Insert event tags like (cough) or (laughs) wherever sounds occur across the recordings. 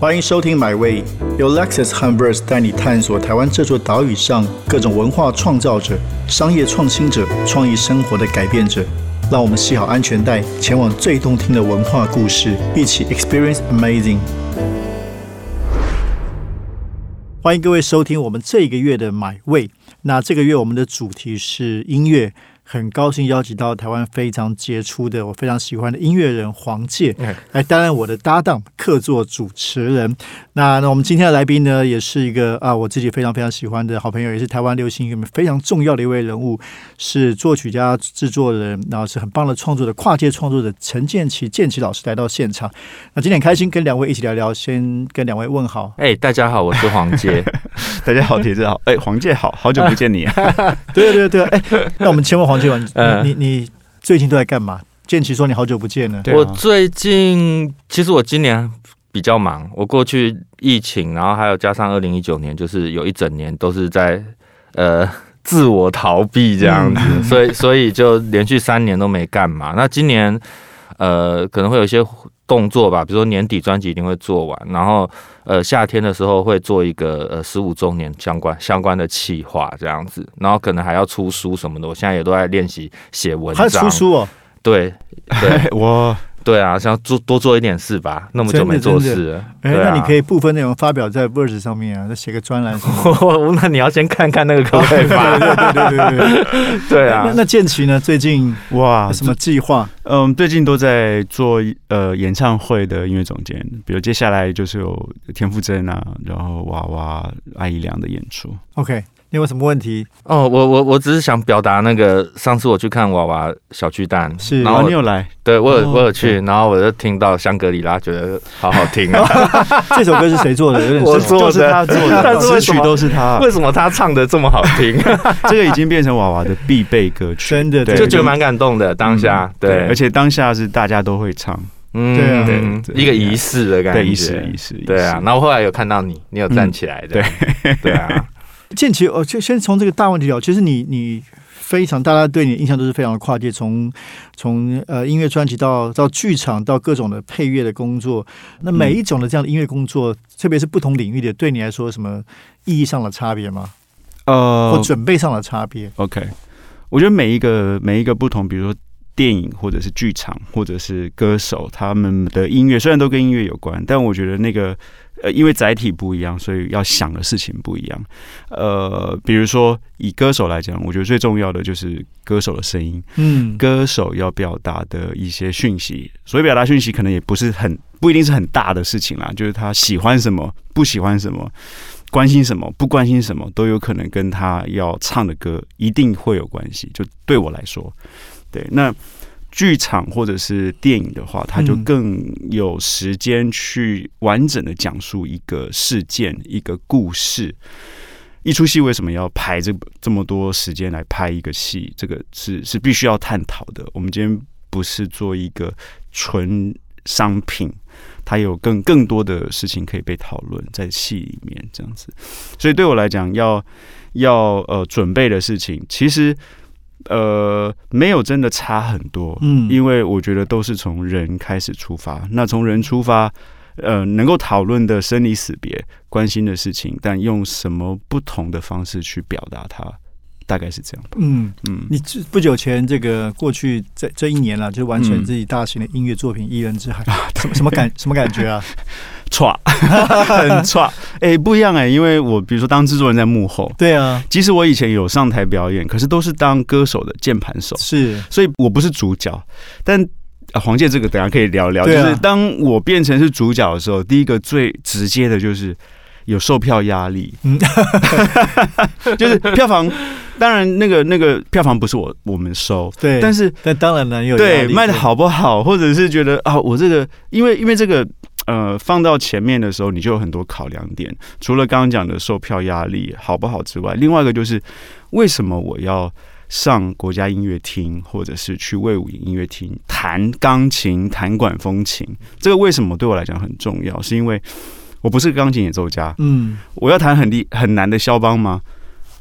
欢迎收听《My Way》，由 Lexus 和 Verse 带你探索台湾这座岛屿上各种文化创造者、商业创新者、创意生活的改变者。让我们系好安全带，前往最动听的文化故事，一起 Experience Amazing。欢迎各位收听我们这个月的《My Way》。那这个月我们的主题是音乐。很高兴邀请到台湾非常杰出的、我非常喜欢的音乐人黄玠来担任我的搭档、客座主持人。那那我们今天的来宾呢，也是一个啊，我自己非常非常喜欢的好朋友，也是台湾流行音乐非常重要的一位人物，是作曲家、制作人，然后是很棒的创作的跨界创作者陈建奇建奇老师来到现场。那今天很开心跟两位一起聊聊，先跟两位问好。哎，大家好，我是黄玠。(laughs) 大家好，铁子好。哎，黄玠好好久不见你。啊 (laughs) 对对对，哎，那我们先问黄。你你最近都在干嘛？建奇说你好久不见了。我最近其实我今年比较忙，我过去疫情，然后还有加上二零一九年，就是有一整年都是在呃自我逃避这样子，所以所以就连续三年都没干嘛。那今年呃可能会有一些。动作吧，比如说年底专辑一定会做完，然后呃夏天的时候会做一个呃十五周年相关相关的企划这样子，然后可能还要出书什么的，我现在也都在练习写文章。还出书哦？对对，(laughs) 我。对啊，想做多做一点事吧，那么久没做事。哎，那你可以部分内容发表在 Verse 上面啊，再写个专栏。(laughs) 那你要先看看那个可不可以发？对对对对对，对 (laughs) 啊。那建奇呢？最近哇，什么计划？嗯，最近都在做呃演唱会的音乐总监，比如接下来就是有田馥甄啊，然后娃娃、阿姨良的演出。OK。你有什么问题？哦，我我我只是想表达那个上次我去看娃娃小巨蛋，是，然后你有来，对我有我有去，然后我就听到香格里拉，觉得好好听啊。(laughs) 这首歌是谁做的？有点我做的，他做的，(laughs) 词曲都是他。为什么他唱的这么好听？(laughs) 这个已经变成娃娃的必备歌曲，真的，就觉得蛮感动的。当下，对，而且当下是大家都会唱，嗯，对啊，一个仪式的感觉，仪式仪式，对啊。然后后来有看到你，你有站起来的，对对啊。建奇，哦，就先从这个大问题聊。其实你你非常，大家对你的印象都是非常的跨界，从从呃音乐专辑到到剧场到各种的配乐的工作。那每一种的这样的音乐工作，特别是不同领域的，对你来说什么意义上的差别吗？呃，或准备上的差别？OK，我觉得每一个每一个不同，比如说电影或者是剧场或者是歌手，他们的音乐虽然都跟音乐有关，但我觉得那个。呃，因为载体不一样，所以要想的事情不一样。呃，比如说以歌手来讲，我觉得最重要的就是歌手的声音。嗯，歌手要表达的一些讯息，所以表达讯息可能也不是很不一定是很大的事情啦。就是他喜欢什么，不喜欢什么，关心什么，不关心什么，都有可能跟他要唱的歌一定会有关系。就对我来说，对那。剧场或者是电影的话，它就更有时间去完整的讲述一个事件、一个故事。一出戏为什么要排这这么多时间来拍一个戏？这个是是必须要探讨的。我们今天不是做一个纯商品，它有更更多的事情可以被讨论在戏里面这样子。所以对我来讲，要要呃准备的事情，其实。呃，没有真的差很多，嗯，因为我觉得都是从人开始出发。那从人出发，呃，能够讨论的生离死别、关心的事情，但用什么不同的方式去表达它，大概是这样。嗯嗯，你不久前这个过去这这一年了，就完成自己大型的音乐作品《一人之海》，什么什么感什么感觉啊？(laughs) 唰，(laughs) 很唰，哎，不一样哎，因为我比如说当制作人在幕后，对啊，即使我以前有上台表演，可是都是当歌手的键盘手，是，所以我不是主角。但黄健这个等下可以聊聊，就是当我变成是主角的时候，第一个最直接的就是有售票压力，嗯，(laughs) 就是票房，当然那个那个票房不是我我们收，对，但是但当然呢，有对卖的好不好，或者是觉得啊，我这个因为因为这个。呃，放到前面的时候，你就有很多考量点。除了刚刚讲的售票压力好不好之外，另外一个就是为什么我要上国家音乐厅，或者是去魏武营音乐厅弹钢琴、弹管风琴？这个为什么对我来讲很重要？是因为我不是钢琴演奏家，嗯，我要弹很厉很难的肖邦吗？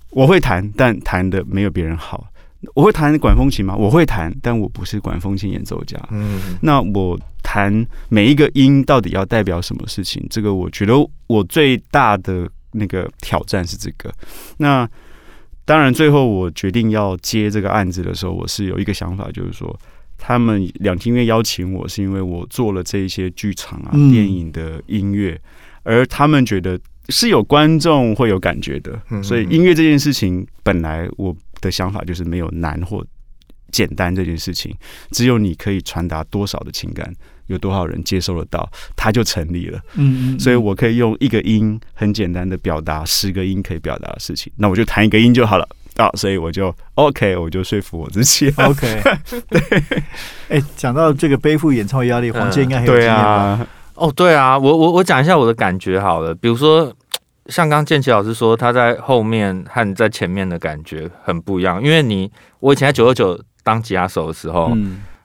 我会弹，但弹的没有别人好。我会弹管风琴吗？我会弹，但我不是管风琴演奏家。嗯那我弹每一个音到底要代表什么事情？这个我觉得我最大的那个挑战是这个。那当然，最后我决定要接这个案子的时候，我是有一个想法，就是说，他们两厅院邀请我，是因为我做了这一些剧场啊、嗯电影的音乐，而他们觉得是有观众会有感觉的。嗯所以音乐这件事情，本来我的想法就是没有难或简单这件事情，只有你可以传达多少的情感，有多少人接受得到，它就成立了。嗯嗯，所以我可以用一个音很简单的表达十个音可以表达的事情，那我就弹一个音就好了啊，所以我就 OK，我就说服我自己。(laughs) OK，(laughs) 对，哎，讲到这个背负演唱会压力，黄健应该很有经对验吧？哦，对啊，我我我讲一下我的感觉好了。比如说，像刚建奇老师说，他在后面和在前面的感觉很不一样。因为你，我以前在九二九当吉他手的时候，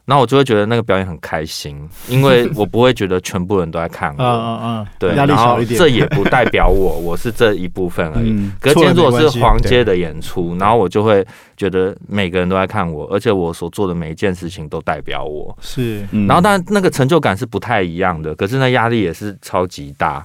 然后我就会觉得那个表演很开心，因为我不会觉得全部人都在看我。嗯嗯嗯，对，然后小一点。这也不代表我，(laughs) 我是这一部分而已。嗯可是今天如果是黄街的演出，然后我就会觉得每个人都在看我，而且我所做的每一件事情都代表我。是嗯然后当然那个成就感是不太一样的，可是那压力也是超级大。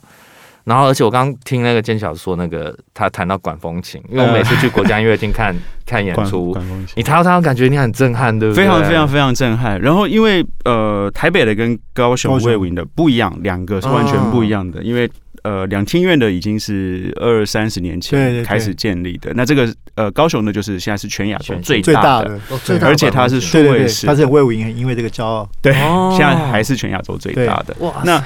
然后而且我刚刚听那个坚小说那个他谈到管风琴，因为我每次去国家音乐厅看看演出，管 (laughs) 风琴你弹到他感觉你很震撼，对不对？非常非常非常震撼。然后因为呃，台北的跟高雄高雄卫武营的不一样，两个是完全不一样的。因为呃，两厅院的已经是二三十年前开始建立的，那这个呃高雄呢就是现在是全亚洲最最大大的，的，哦最大的而且它是管数位式他是魏武营，因为这个骄傲。对，哦现在还是全亚洲最大的。哇，那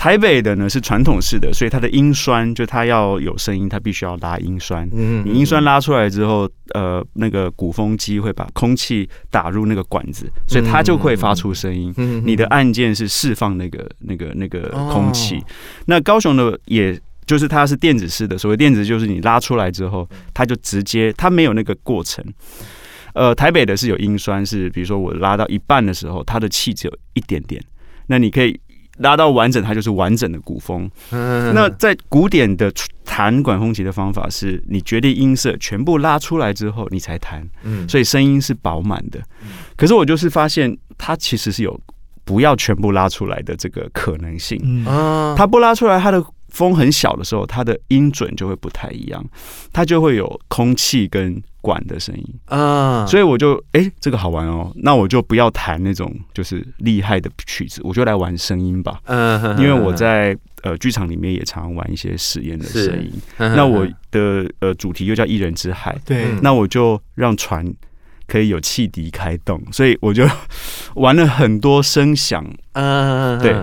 台北的呢是传统式的，所以它的音栓就它要有声音，它必须要拉音栓。嗯你音栓拉出来之后，呃，那个鼓风机会把空气打入那个管子，所以它就会发出声音。嗯你的按键是释放那个、那个、那个哦空气。那高雄的也。就是它是电子式的，所谓电子就是你拉出来之后，它就直接，它没有那个过程。呃，台北的是有音栓，是比如说我拉到一半的时候，它的气只有一点点，那你可以拉到完整，它就是完整的古风。嗯。那在古典的弹管风琴的方法是，你决定音色全部拉出来之后，你才弹，嗯。所以声音是饱满的。可是我就是发现，它其实是有不要全部拉出来的这个可能性。嗯，啊。它不拉出来，它的风很小的时候，它的音准就会不太一样，它就会有空气跟管的声音。啊。所以我就哎、这个好玩哦，那我就不要弹那种就是厉害的曲子，我就来玩声音吧。嗯因为我在呃剧场里面也常玩一些实验的声音。嗯那我的呃主题又叫一人之海，对，嗯那我就让船可以有汽笛开动，所以我就玩了很多声响，嗯对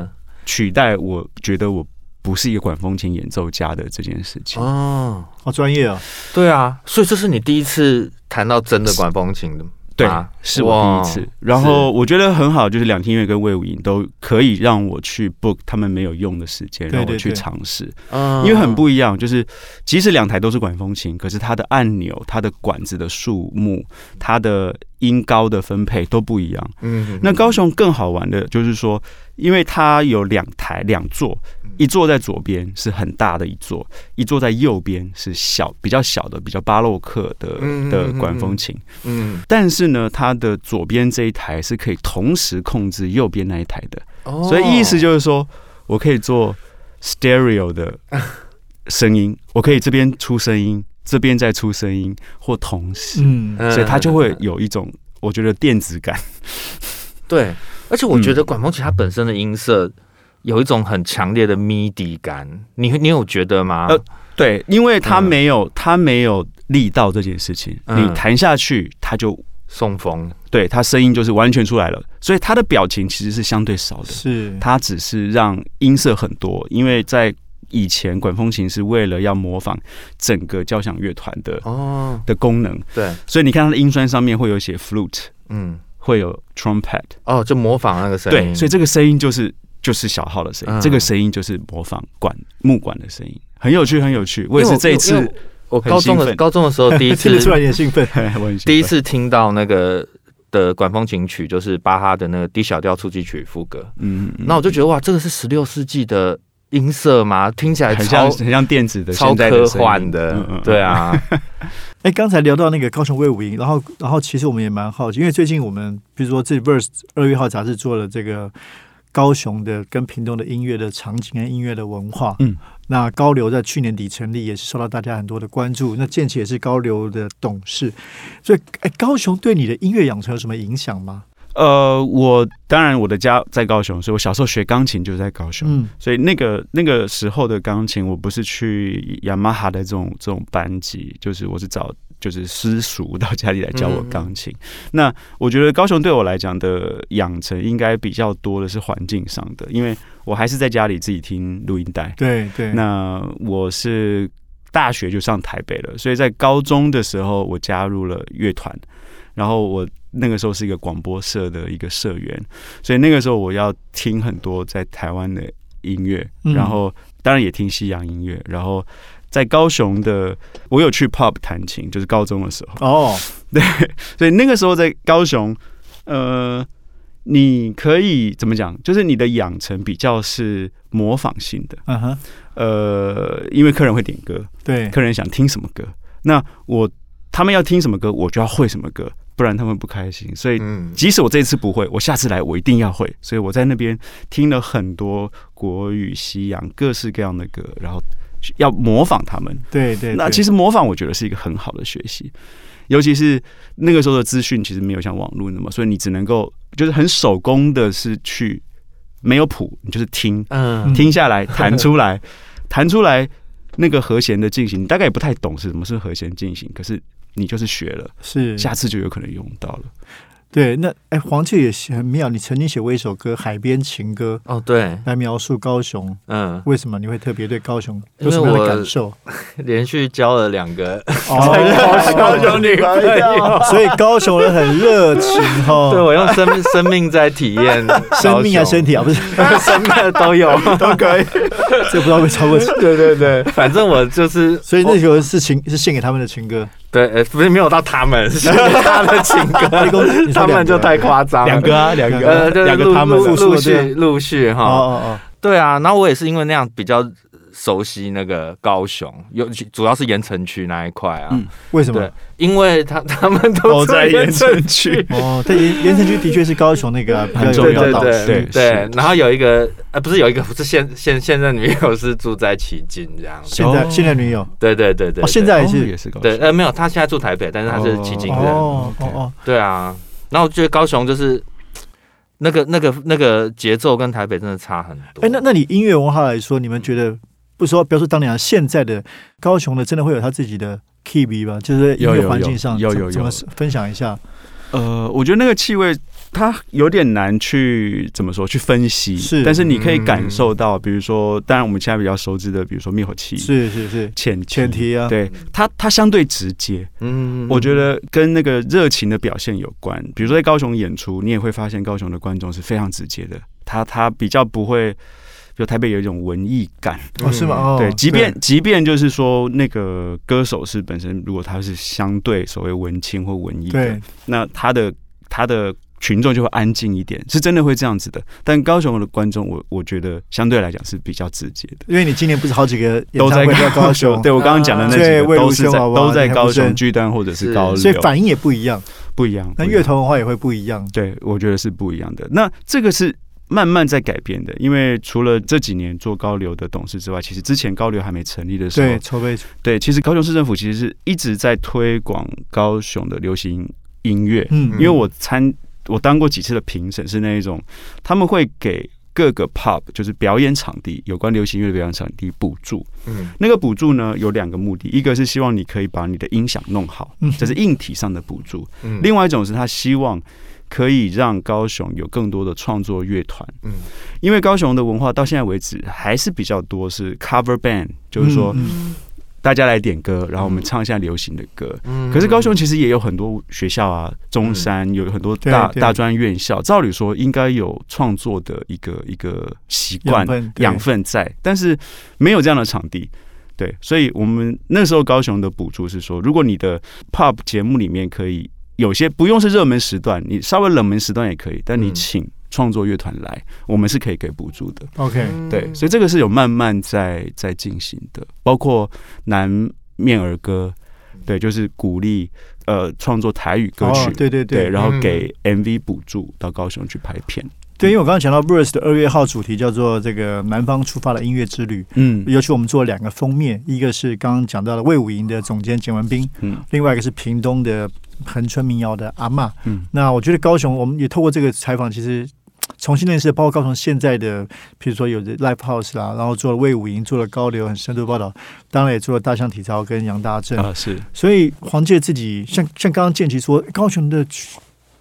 取代我觉得我不是一个管风琴演奏家的这件事情。哦，好专业啊。对啊，所以这是你第一次弹到真的管风琴的吗，对啊，是我第一次。然后我觉得很好，就是两厅院跟魏武营都可以让我去 book 他们没有用的时间，让我去尝试。嗯因为很不一样，就是即使两台都是管风琴，可是它的按钮、它的管子的数目、它的音高的分配都不一样。嗯那高雄更好玩的就是说，因为它有两台两座，一座在左边是很大的一座，一座在右边是小比较小的、比较巴洛克的嗯的管风琴。嗯，但是呢，它的左边这一台是可以同时控制右边那一台的，哦。所以意思就是说我可以做 stereo 的声音，我可以这边出声音，这边再出声音，或同时，所以它就会有一种我觉得电子感。(laughs) 对，而且我觉得嗯。管风琴它本身的音色有一种很强烈的 MIDI 感，你你有觉得吗？呃对，因为它嗯。没有它没有力道这件事情，嗯。你弹下去，它就送风，对它声音就是完全出来了，所以它的表情其实是相对少的。是，它只是让音色很多，因为在以前管风琴是为了要模仿整个交响乐团的哦，的功能，对，所以你看它的音栓上面会有写 flute，嗯，会有 trumpet，哦，就模仿那个声音，对，所以这个声音就是就是小号的声音，嗯。这个声音就是模仿管木管的声音，很有趣，很有趣。我也是这一次我高中的高中的时候第一次出来你的兴奋。第一次听到那个的管风琴曲，就是巴哈的那个 D 小调初级曲副歌，嗯，嗯。那我就觉得哇，这个是十六世纪的音色嘛，听起来很像很像电子的超科幻的嗯嗯嗯，对啊，(laughs) 哎，刚才聊到那个高雄威武营，然后然后其实我们也蛮好奇，因为最近我们比如说这 Verse 二月号杂志做了这个高雄的跟屏东的音乐的场景跟音乐的文化，嗯，那高流在去年底成立，也是受到大家很多的关注。那建奇也是高流的董事，所以哎，高雄对你的音乐养成有什么影响吗？呃，我当然我的家在高雄，所以我小时候学钢琴就在高雄。嗯所以那个那个时候的钢琴，我不是去雅马哈的这种这种班级，就是我是找就是私塾到家里来教我钢琴。那我觉得高雄对我来讲的养成应该比较多的是环境上的，因为我还是在家里自己听录音带。对对，那我是大学就上台北了，所以在高中的时候我加入了乐团，然后我那个时候是一个广播社的一个社员，所以那个时候我要听很多在台湾的音乐，嗯。然后当然也听西洋音乐，然后在高雄的我有去 pub 弹琴，就是高中的时候，哦，(laughs) 对所以那个时候在高雄，呃。你可以怎么讲？就是你的养成比较是模仿性的，嗯哼，呃，因为客人会点歌，对，客人想听什么歌，那我他们要听什么歌，我就要会什么歌，不然他们不开心。所以嗯，即使我这一次不会，我下次来我一定要会。所以我在那边听了很多国语、西洋各式各样的歌，然后要模仿他们。对对，那其实实模仿我觉得是一个很好的学习，尤其是那个时候的资讯其实没有像网络那么，所以你只能够就是很手工的是去没有谱，你就是听嗯听下来，(laughs) 弹出来，弹出来那个和弦的进行，你大概也不太懂是什么是和弦进行，可是你就是学了，是下次就有可能用到了。对。那哎，黄雀也是很妙，你曾经写过一首歌《海边情歌哦对》，，来描述高雄。嗯，为什么你会特别对高雄有什么样的感受？(laughs) 连续交了两个哦，(laughs) 高雄女朋友，(laughs) 所以高雄人很热情哈。对我用生命生命在体验生命啊身体啊？不是，生命都有，都可以。这不知道会超过。对对对，反正我就是，所以那首是情是献给他们的情歌。对，呃，不是没有到他们，(laughs) 是他的情歌，他们就太夸张了，两个啊，两个呃，就是两个他们陆续陆续哦哈，哦哦，对啊，然后我也是因为那样比较熟悉那个高雄，有主要是盐城区那一块啊，嗯为什么？对？因为他 (laughs) 他们都都在盐城城区。哦，对，盐盐城区的确是高雄那个很重要的对对，然后有一个呃，不是有一个不是现现现任女友是住在旗津这样，现在哦。现任女友？嗯对对对对，哦，现在也是也是高雄，对呃没有，他现在住台北，但是他是旗津人，哦哦哦，对啊，然后我觉得高雄就是那个那个那个节奏跟台北真的差很多。哎，那那你音乐文化来说，你们觉得不说不要说当年啊，现在的高雄的真的会有他自己的 key 吧？就是音乐有有环境上有有有怎么分享一下？呃，我觉得那个气味它有点难去怎么说去分析，是。但是你可以感受到，比如说，当然我们现在比较熟知的，比如说灭火器、是是是，前前提啊，对它它相对直接，嗯，我觉得跟那个热情的表现有关。比如说在高雄演出，你也会发现高雄的观众是非常直接的，他他比较不会。比如台北有一种文艺感，哦是吗？哦，对，即便即便就是说那个歌手是本身，如果他是相对所谓文青或文艺的对，那他的他的群众就会安静一点，是真的会这样子的。但高雄的观众，我我觉得相对来讲是比较直接的，因为你今年不是好几个都在高雄，对我刚刚讲的那几个都是在都在高雄巨蛋或者是是高流，所以反应也不一样。不一样。那乐团文化也会不一样。对，我觉得是不一样的。那这个是慢慢在改变的，因为除了这几年做高流的董事之外，其实之前高流还没成立的时候对，，筹备对，其实高雄市政府其实是一直在推广高雄的流行音乐，嗯因为我参我当过几次的评审，是那一种他们会给各个 pub 就是表演场地有关流行乐的表演场地补助。嗯。那个补助呢有两个目的，一个是希望你可以把你的音响弄好嗯，这是硬体上的补助；嗯。另外一种是他希望可以让高雄有更多的创作乐团。嗯。因为高雄的文化到现在为止还是比较多是 cover band，就是说大家来点歌，然后我们唱一下流行的歌。嗯。可是高雄其实也有很多学校啊，中山有很多大大专院校，照理说应该有创作的一个一个习惯养分在，但是没有这样的场地。对，所以我们那时候高雄的补助是说，如果你的 pub 节目里面可以有些不用是热门时段，你稍微冷门时段也可以，但你嗯。请创作乐团来，我们是可以给补助的。OK，对，所以这个是有慢慢在在进行的，包括南面儿歌，对，就是鼓励呃创作台语歌曲，哦，对对对，对然后嗯。给 MV 补助到高雄去拍片。对，因为我刚刚讲到 Verse 的二月号主题叫做这个南方出发的音乐之旅，嗯。尤其我们做了两个封面，一个是刚刚讲到的魏武营的总监简文斌，嗯。另外一个是屏东的恒春民谣的阿嬷。嗯那我觉得高雄，我们也透过这个采访，其实重新认识，包括高雄现在的，比如说有的 Live House 啦，然后做了魏武营，做了高流，很深度报道，当然也做了大象体操跟杨大正。啊是所以黄介自己像像刚刚建奇说，高雄的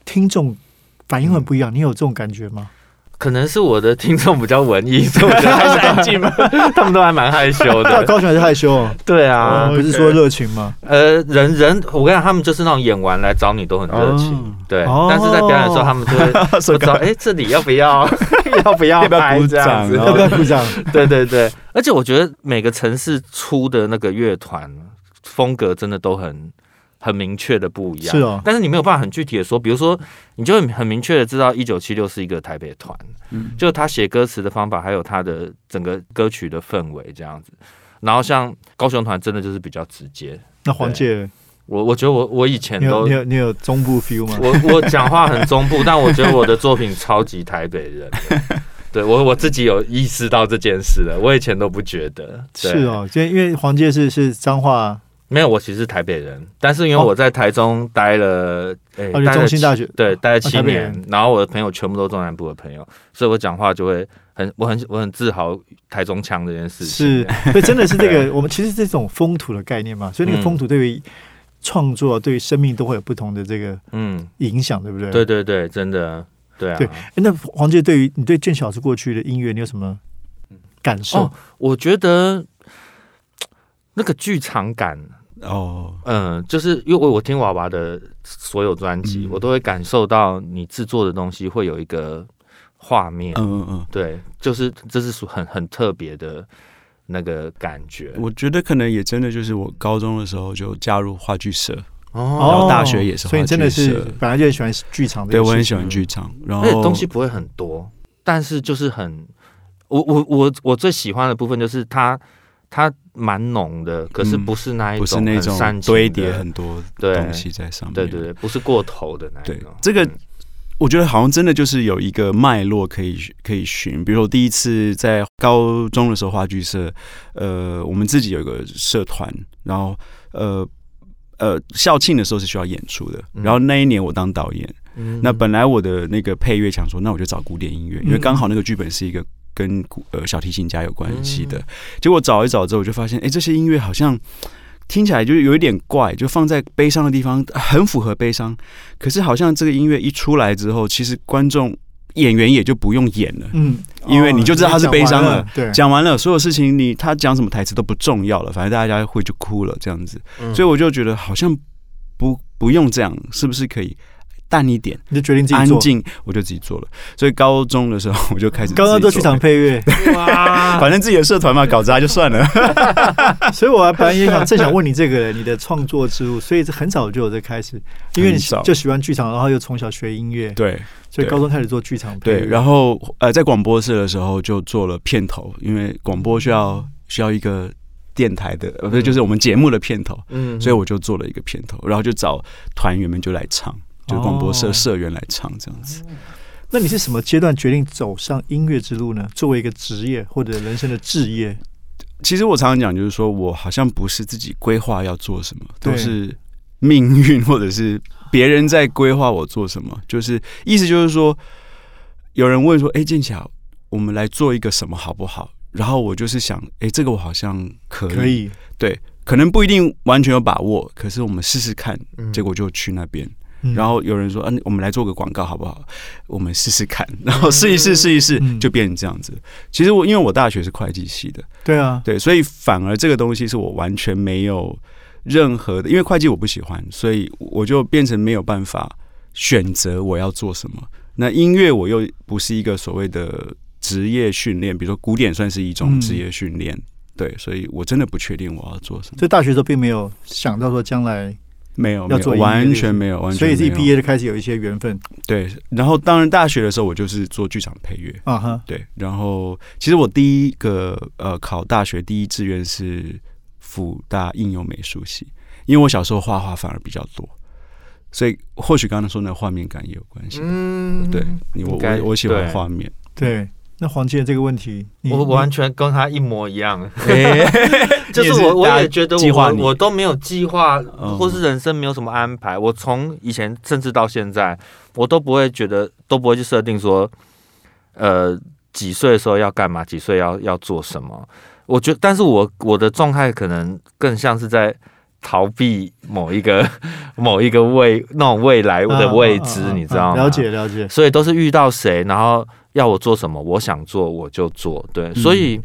听众反应很不一样，你有这种感觉吗？可能是我的听众比较文艺，所以我觉得还是安静吧？(laughs) 他们都还蛮害羞的。高雄还是害羞哦，对啊，不是说热情吗？呃，人人，我跟你讲，他们就是那种演完来找你都很热情，哦对。哦但是在表演的时候，他们就会不知道，哎，这里要不要，(laughs) 要不要要不要鼓拍这样子？掌要不要鼓掌？(laughs) 对对对，而且我觉得每个城市出的那个乐团风格真的都很很明确的不一样。是哦但是你没有办法很具体的说，比如说，你就很很明确的知道一九七六是一个台北团，嗯就他写歌词的方法，还有他的整个歌曲的氛围这样子。然后像高雄团真的就是比较直接，那黄介，我我觉得我我以前都你有你有中部 feel 吗？我我讲话很中部，(laughs) 但我觉得我的作品超级台北人。对我我自己有意识到这件事了，我以前都不觉得。对是，哦，因为因为黄介是是彰化，没有，我其实是台北人，但是因为哦我在台中待了，哎、中心大学对，待了七年人，然后我的朋友全部都中南部的朋友，所以我讲话就会很，我很我很自豪台中腔这件事情。是，(laughs) 所以真的是这个，我们其实这种风土的概念嘛，所以那个嗯风土对于创作、对于生命都会有不同的这个嗯，影响，对不对？对对对，真的，对啊。对诶那黄杰对于你对建小是过去的音乐，你有什么感受哦？我觉得那个剧场感，哦。嗯，就是因为我我听娃娃的所有专辑，嗯。我都会感受到你制作的东西会有一个画面，嗯嗯嗯，对，就是这是属很很特别的那个感觉。我觉得可能也真的就是我高中的时候就加入话剧社，哦然后大学也是所以真的是本来就很喜欢剧场的，对我很喜欢剧场，然后东西不会很多，但是就是很，我我我我最喜欢的部分就是它它蛮浓的，可是嗯不是那一不是那种堆叠很多东西在上面，对对对，不是过头的那种。这个嗯。我觉得好像真的就是有一个脉络可以可以寻。比如说我第一次在高中的时候，话剧社，呃，我们自己有一个社团，然后呃呃校庆的时候是需要演出的，嗯。然后那一年我当导演，嗯。那本来我的那个配乐想说，那我就找古典音乐，因为嗯。刚好那个剧本是一个跟呃小提琴家有关系的嗯。结果找一找之后，我就发现，哎，这些音乐好像听起来就有一点怪，就放在悲伤的地方很符合悲伤，可是好像这个音乐一出来之后，其实观众演员也就不用演了。嗯，因为你就知道他是悲伤了哦对，讲完了，所有事情你他讲什么台词都不重要了，反正大家会就哭了这样子，嗯所以我就觉得好像不不用这样，是不是可以淡一点？你就决定自己做。安静，我就自己做了。所以高中的时候我就开始 (laughs) 刚刚做剧场配，乐，哇，(laughs) 反正自己的社团嘛，搞砸就算了。(laughs) 所以我本来也想正想问你这个你的创作之路，所以这很早就有在开始，因为你就喜欢剧场，然后又从小学音乐，对对所以高中开始做剧场配乐。对，然后呃，在广播室的时候就做了片头，因为广播需要需要一个电台的，呃，不是就是我们节目的片头，嗯所以我就做了一个片头，然后就找团员们就来唱。就广播社哦社员来唱这样子，那你是什么阶段决定走上音乐之路呢？作为一个职业或者人生的置业，其实我常常讲，就是说我好像不是自己规划要做什么，都是命运或者是别人在规划我做什么。就是意思就是说，有人问说：“哎、建桥，我们来做一个什么好不好？”然后我就是想：“哎、这个我好像可以，可以，对，可能不一定完全有把握，可是我们试试看。”嗯结果就去那边。嗯然后有人说：“嗯、我们来做个广告好不好？我们试试看。(laughs) ”然后试一试，试一试嗯，就变成这样子。其实我因为我大学是会计系的。对啊，对，所以反而这个东西是我完全没有任何的，因为会计我不喜欢，所以我就变成没有办法选择我要做什么。那音乐我又不是一个所谓的职业训练，比如说古典算是一种嗯职业训练，对，所以我真的不确定我要做什么。所以大学的时候并没有想到说将来没有，完全没有，完全所以自己毕业就开始有一些缘分对，然后当然大学的时候我就是做剧场配乐，啊哈。对，然后其实我第一个呃考大学第一志愿是辅大应用美术系，因为我小时候画画反而比较多，所以或许刚才说那画面感也有关系。嗯对，我我我喜欢画面，对，那黄健这个问题，我完全跟他一模一样，(laughs) 哎 (laughs) 就是我我也觉得我我都没有计划，嗯或是人生没有什么安排。我从以前甚至到现在，我都不会觉得都不会去设定说，呃，几岁的时候要干嘛，几岁要要做什么。我觉得，但是我我的状态可能更像是在逃避某一个 (laughs) 某一个未那种未来的未知，啊啊啊啊你知道吗？了解了解，所以都是遇到谁，然后要我做什么，我想做我就做，对，所以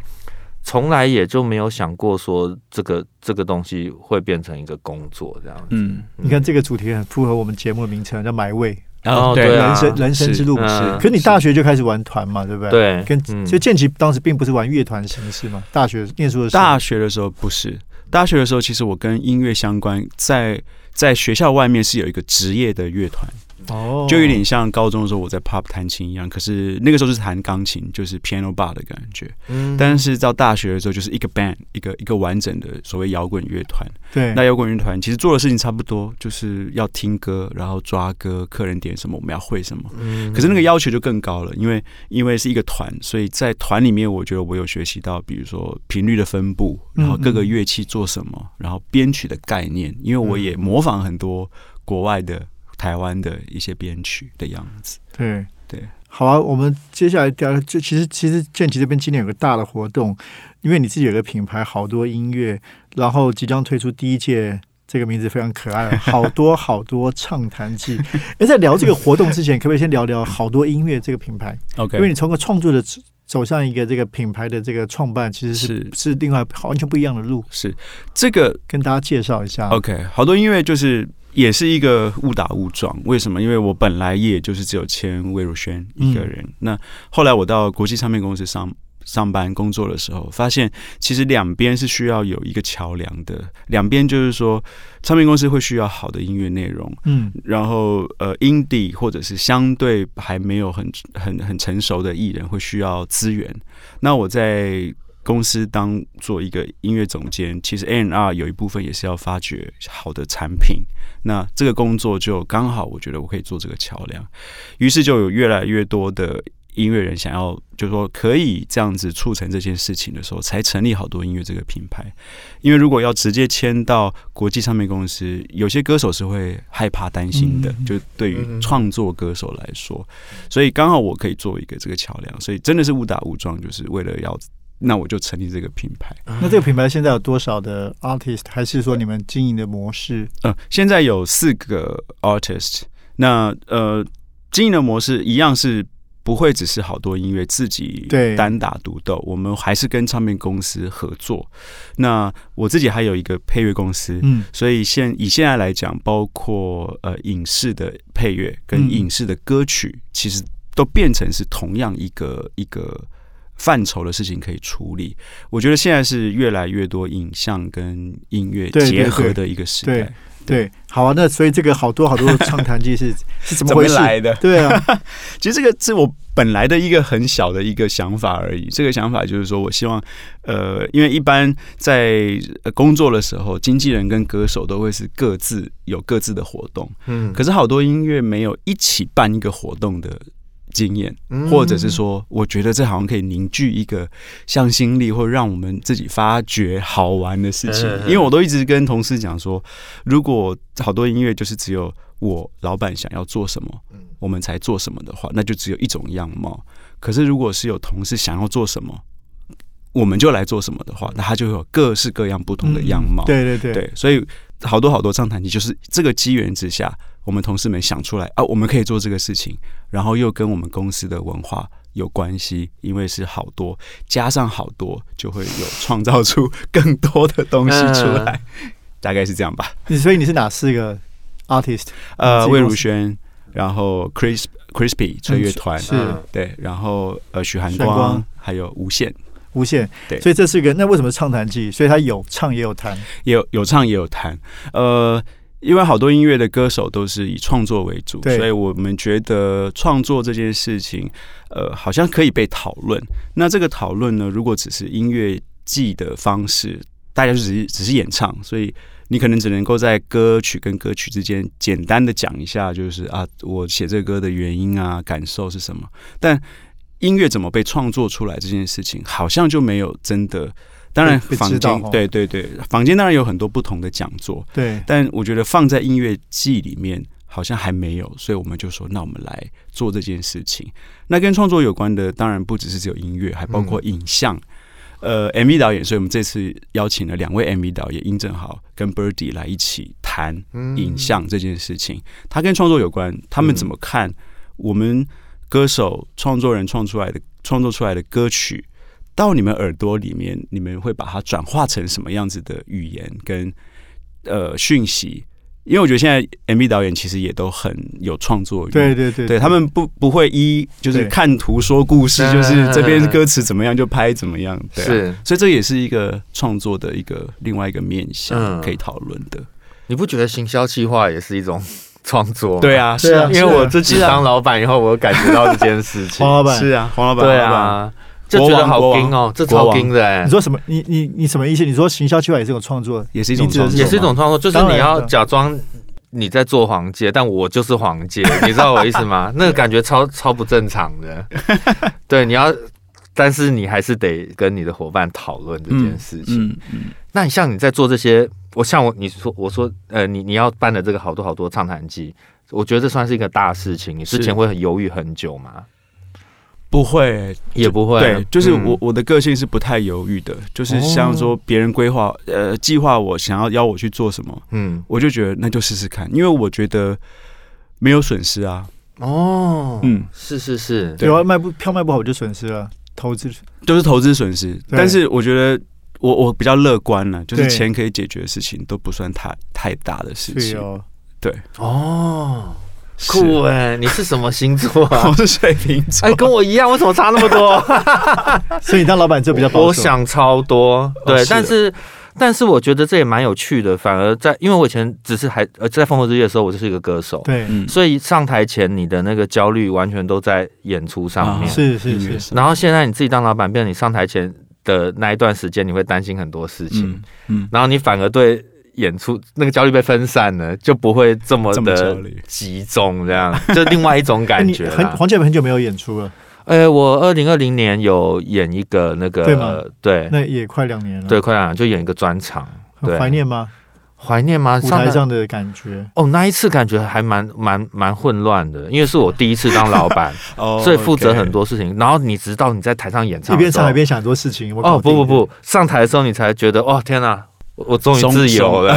从来也就没有想过说这个这个东西会变成一个工作这样子。嗯，你看这个主题很符合我们节目的名称，叫埋位。哦对对啊。人生人生之路。是。嗯。可是你大学就开始玩团嘛，对不对？。对，跟嗯。所以建奇当时并不是玩乐团形式嘛，大学念书的时候。大学的时候不是，大学的时候其实我跟音乐相关，在在学校外面是有一个职业的乐团，哦，就有点像高中的时候我在 pop 弹琴一样，可是那个时候是弹钢琴，就是 piano bar 的感觉。嗯但是到大学的时候，就是一个 band，一个一个完整的所谓摇滚乐团。对那摇滚乐团其实做的事情差不多，就是要听歌，然后抓歌，客人点什么我们要会什么。嗯可是那个要求就更高了，因为因为是一个团，所以在团里面，我觉得我有学习到，比如说频率的分布，然后各个乐器做什么，然后编曲的概念，因为我也模仿很多国外的、台湾的一些编曲的样子。对对。好啊，我们接下来聊，就其实其实建奇这边今年有个大的活动，因为你自己有个品牌，好多音乐，然后即将推出第一届。这个名字非常可爱，好多好多畅谈季。(laughs) 哎，在聊这个活动之前，可不可以先聊聊好多音乐这个品牌？OK，因为你从个创作的走向一个这个品牌的这个创办，其实是是是另外完全不一样的路，是这个跟大家介绍一下。OK，好多音乐就是也是一个误打误撞。为什么？因为我本来也就是只有签魏如萱一个人。那后来我到国际唱片公司上上班工作的时候，发现其实两边是需要有一个桥梁的。两边就是说，唱片公司会需要好的音乐内容，嗯然后呃，indie 或者是相对还没有很很很成熟的艺人会需要资源。那我在公司当做一个音乐总监，其实 A&R 有一部分也是要发掘好的产品。那这个工作就刚好，我觉得我可以做这个桥梁，于是就有越来越多的音乐人想要，就是说可以这样子促成这件事情的时候，才成立好多音乐这个品牌。因为如果要直接签到国际唱片公司，有些歌手是会害怕、担心的，嗯就对于创作歌手来说，所以刚好我可以做一个这个桥梁，所以真的是误打误撞，就是为了要。那我就成立这个品牌。那这个品牌现在有多少的 artist？还是说你们经营的模式？呃，现在有四个 artist，那呃，经营的模式一样是不会只是好多音乐自己对单打独斗，我们还是跟唱片公司合作。那我自己还有一个配乐公司，嗯所以现以现在来讲，包括呃影视的配乐跟嗯影视的歌曲，其实都变成是同样一个一个范畴的事情可以处理。我觉得现在是越来越多影像跟音乐结合的一个时对代。对，好啊。那所以这个好多好多畅谈季是 (laughs) 是怎么回事？来的？对啊，(laughs) 其实这个是我本来的一个很小的一个想法而已。这个想法就是说我希望，呃，因为一般在呃工作的时候，经纪人跟歌手都会是各自有各自的活动，嗯可是好多音乐没有一起办一个活动的经验，嗯。或者是说，我觉得这好像可以凝聚一个向心力，或让我们自己发掘好玩的事情。因为我都一直跟同事讲说，如果好多音乐就是只有我老板想要做什么，我们才做什么的话，那就只有一种样貌。可是如果是有同事想要做什么，我们就来做什么的话，那他就会有各式各样不同的样貌。嗯对对对。对，所以好多好多畅谈集就是这个机缘之下，我们同事们想出来啊，我们可以做这个事情，然后又跟我们公司的文化有关系，因为是好多加上好多，就会有创造出更多的东西出来，大概是这样吧。所以你是哪四个 artist？呃，魏如萱，然后 Chris Crispy 吹乐团。是嗯对，然后呃，许寒光，还有无限，无限，对所以这是一个那为什么是畅谈季？所以他有唱也有弹，也有有唱也有弹。呃，因为好多音乐的歌手都是以创作为主，所以我们觉得创作这件事情，呃，好像可以被讨论。那这个讨论呢，如果只是音乐记的方式，大家就只是只是演唱，所以你可能只能够在歌曲跟歌曲之间简单的讲一下，就是啊，我写这个歌的原因啊，感受是什么。但音乐怎么被创作出来这件事情，好像就没有真的。当然，被被坊知道哦，间对对对，房间当然有很多不同的讲座，对，但我觉得放在音乐季里面好像还没有，所以我们就说，那我们来做这件事情。那跟创作有关的，当然不只是只有音乐，还包括影像。呃，MV 导演，所以我们这次邀请了两位 MV 导演殷正豪跟 Birdy 来一起谈影像这件事情。他跟创作有关，他们怎么看我们歌手、创作人创出来的创作出来的歌曲，到你们耳朵里面，你们会把它转化成什么样子的语言跟呃讯息？因为我觉得现在 MV 导演其实也都很有创作欲，对对对对他们不不会一就是看图说故事，就是这边歌词怎么样就拍怎么样，对啊。是，所以这也是一个创作的一个另外一个面向嗯。可以讨论的。你不觉得行销计划也是一种创作？对，啊，是啊因为我自己当老板以后，我感觉到这件事情黄。老板，是啊，黄老板，对啊，就觉得好国王硬哦，这超硬的哎你，说什么？你你你什么意思？你说行销计划也是一种创作，也是一种创作也是一种创作，就是你要假装你在做黄界，但我就是黄界，(laughs) 你知道我意思吗？那个感觉超超不正常的。(laughs) 对，你要，但是你还是得跟你的伙伴讨论这件事情。嗯嗯，那你像你在做这些，我像我你说我说呃，你你要办的这个好多好多畅谈季，我觉得这算是一个大事情。你之前会很犹豫很久吗？不会，也不会，对，就是嗯我我的个性是不太犹豫的，就是像说别人规划呃计划我想要邀我去做什么，嗯我就觉得那就试试看，因为我觉得没有损失啊，哦，嗯，是是是，对有啊，卖不票卖不好我就损失了，投资就是投资损失，但是我觉得。我我比较乐观了，就是钱可以解决的事情都不算太太大的事情。对哦。酷哎，你是什么星座啊 (laughs) 我？是水瓶座，哎，跟我一样，为什么差那么多？(laughs) 所以你当老板就比较保守。我想超多，对，但是但是我觉得这也蛮有趣的，反而在因为我以前只是还呃在烽火之夜的时候，我就是一个歌手，对，嗯，所以上台前你的那个焦虑完全都在演出上面，啊是是是，然后现在你自己当老板，变成你上台前的那一段时间，你会担心很多事情，嗯嗯，然后你反而对。演出那个焦虑被分散了，就不会这么的集中，这样 (laughs) 就另外一种感觉。很黄健很久没有演出了，呃，我二零二零年有演一个那个，对吗对那也快两年了。对，，快两年就演一个专场，对很怀念吗？怀念吗？舞上台台上的感觉。哦，那一次感觉还蛮蛮蛮混乱的，因为是我第一次当老板，(laughs) 哦所以负责很多事情。然后你直到你在台上演唱一边唱一边想很多事情。哦不不不，上台的时候你才觉得哦天哪，我我终于自由了。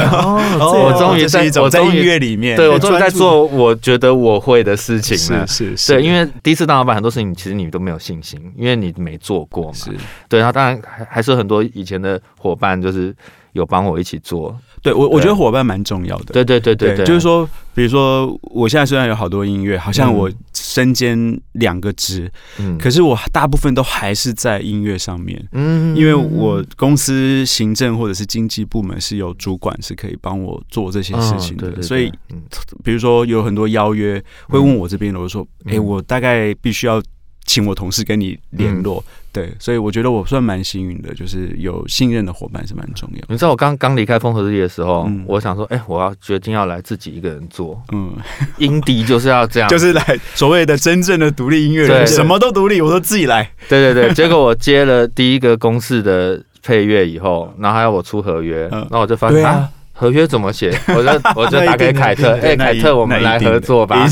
我终于在在我在音乐里面，对，我终于在做我觉得我会的事情了。是是是，对，因为第一次当老板，很多事情其实你都没有信心，因为你没做过嘛。是对，然后当然还还是很多以前的伙伴，就是有帮我一起做。对我我觉得伙伴蛮重要的，对对对对对，就是说，比如说我现在虽然有好多音乐，好像嗯。我身兼两个职，嗯。可是我大部分都还是在音乐上面。嗯。因为我公司行政或者是经济部门是有主管是可以帮我做这些事情的，嗯对对对所以嗯。比如说有很多邀约会问我这边的，我就说，嗯。哎、我大概必须要请我同事跟你联络，嗯对，所以我觉得我算蛮幸运的，就是有信任的伙伴是蛮重要。你知道我刚刚离开风和日丽的时候，嗯我想说，哎、我要决定要来自己一个人做，嗯，英迪就是要这样，就是来所谓的真正的独立音乐对人，什么都独立，我都自己来。对对对。(laughs) 结果我接了第一个公式的配乐以后，然后还要我出合约，嗯然后我就发现。合约怎么写？(laughs) 我就 (laughs) 我就打给定凯特，哎，凯特，我们来合作吧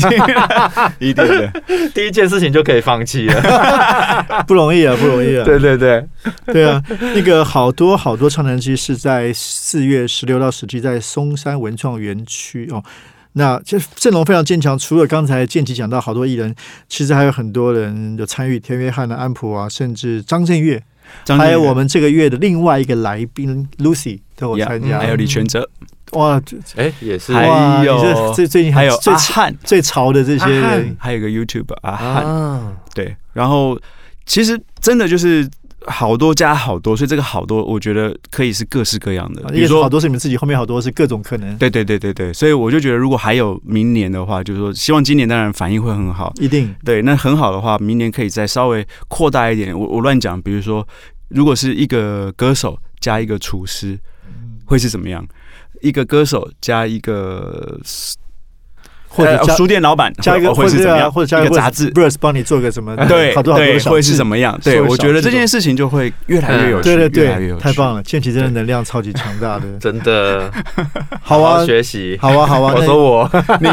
一。定的，(laughs) 第一件事情就可以放弃了。不容易啊，不容易啊。对对对，对啊，那个好多好多唱谈机是在四月十六到十七在松山文创园区哦。那这阵容非常坚强，除了刚才建奇讲到好多艺人，其实还有很多人有参与，田约翰的、安普啊，甚至张震岳还有我们这个月的另外一个来宾 Lucy 都有参加。还有李全哲，哇这哎，也是。还哇，有最最近还有最阿汉，最潮的这些人，还有个 YouTube 阿汉，啊，对，然后其实真的就是好多加好多，所以这个好多我觉得可以是各式各样的，比如说好。多是你们自己，后面好多是各种可能，对对对对对，所以我就觉得，如果还有明年的话，就是说，希望今年当然反应会很好。一定对，那很好的话，明年可以再稍微扩大一点。我我乱讲，比如说，如果是一个歌手加一个厨师，会是怎么样？一个歌手加一个呃或者、书店老板加一个会是怎么样，或者加一个,杂志，Verse 帮你做个什么，对，好多好多会是怎么样？对，我觉得这件事情就会越来越有趣，嗯、对对对越，太棒了！剑奇真的能量超级强大的，真的，(laughs) 好啊，好学习，好啊，好啊，我说我，(laughs) 你，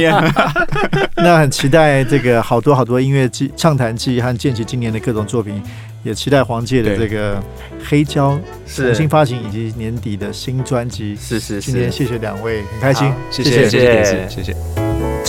那很期待这个好多好多音乐季、畅谈季和剑奇今年的各种作品。也期待黄玠的这个黑胶重新发行，以及年底的新专辑。是是是，今天谢谢两位，很开心，谢谢谢谢谢谢。